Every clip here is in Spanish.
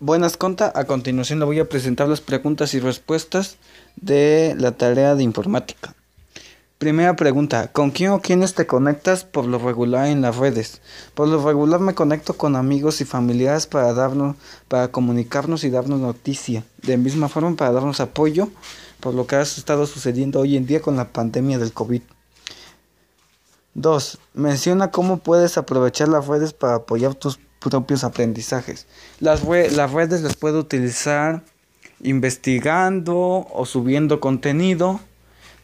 Buenas conta, a continuación le voy a presentar las preguntas y respuestas de la tarea de informática. Primera pregunta, ¿con quién o quiénes te conectas por lo regular en las redes? Por lo regular me conecto con amigos y familiares para darnos, para comunicarnos y darnos noticia. De misma forma para darnos apoyo por lo que ha estado sucediendo hoy en día con la pandemia del COVID. 2. Menciona cómo puedes aprovechar las redes para apoyar tus propios aprendizajes. Las, las redes las puedo utilizar investigando o subiendo contenido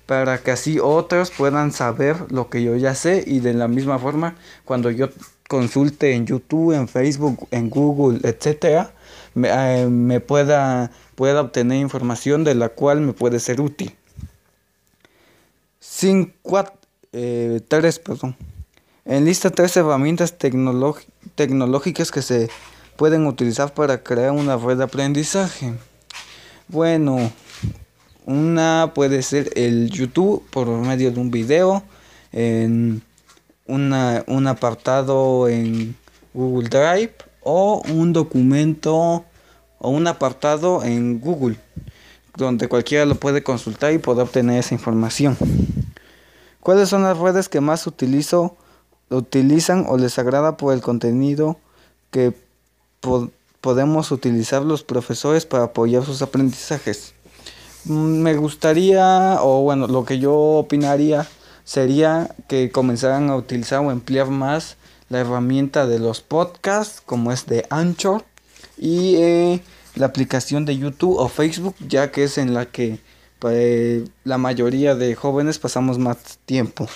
para que así otros puedan saber lo que yo ya sé y de la misma forma cuando yo consulte en YouTube, en Facebook, en Google, etcétera, me, eh, pueda, pueda obtener información de la cual me puede ser útil. 5, eh, 3, perdón. En lista tres herramientas tecnológicas que se pueden utilizar para crear una red de aprendizaje. Bueno, una puede ser el YouTube por medio de un video, en una, un apartado en Google Drive o un documento o un apartado en Google donde cualquiera lo puede consultar y puede obtener esa información. ¿Cuáles son las redes que más utilizo utilizan o les agrada por el contenido que podemos utilizar los profesores para apoyar sus aprendizajes. Mm, me gustaría, o bueno, lo que yo opinaría sería que comenzaran a utilizar o emplear más la herramienta de los podcasts, como es de Anchor, y eh, la aplicación de YouTube o Facebook, ya que es en la que pues, la mayoría de jóvenes pasamos más tiempo.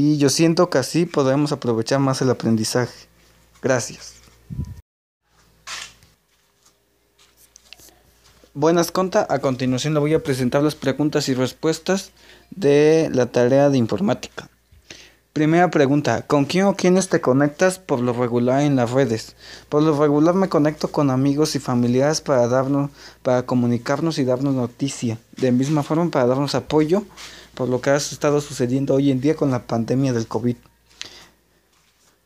Y yo siento que así podemos aprovechar más el aprendizaje. Gracias. Buenas conta, a continuación le voy a presentar las preguntas y respuestas de la tarea de informática. Primera pregunta, ¿con quién o quiénes te conectas por lo regular en las redes? Por lo regular me conecto con amigos y familiares para darnos, para comunicarnos y darnos noticia. De misma forma para darnos apoyo por lo que ha estado sucediendo hoy en día con la pandemia del COVID.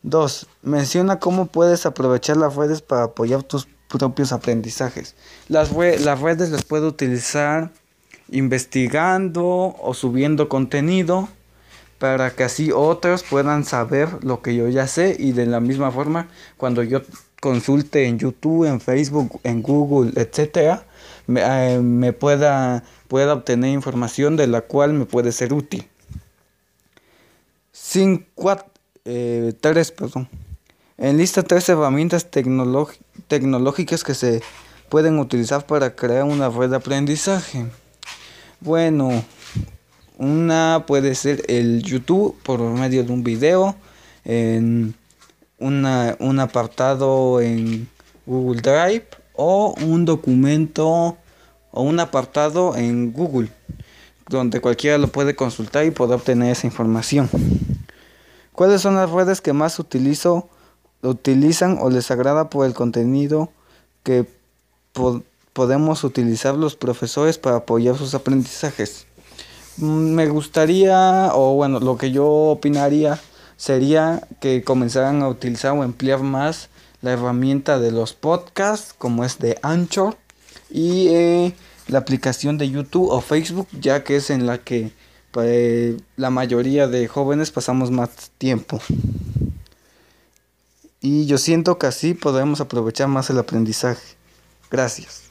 2. Menciona cómo puedes aprovechar las redes para apoyar tus propios aprendizajes. Las, las redes las puedo utilizar investigando o subiendo contenido para que así otros puedan saber lo que yo ya sé y de la misma forma cuando yo consulte en YouTube, en Facebook, en Google, etcétera, me, eh, me pueda pueda obtener información de la cual me puede ser útil. 5, eh, perdón. En lista tres herramientas tecnológicas que se pueden utilizar para crear una red de aprendizaje. Bueno, una puede ser el YouTube por medio de un video, una, un apartado en Google Drive o un documento o un apartado en Google donde cualquiera lo puede consultar y puede obtener esa información. ¿Cuáles son las redes que más utilizo, utilizan o les agrada por el contenido que podemos utilizar los profesores para apoyar sus aprendizajes? Mm, me gustaría, o bueno, lo que yo opinaría sería que comenzaran a utilizar o emplear más la herramienta de los podcasts, como es de Anchor, y eh, la aplicación de YouTube o Facebook, ya que es en la que pues, la mayoría de jóvenes pasamos más tiempo. Y yo siento que así podemos aprovechar más el aprendizaje. Gracias.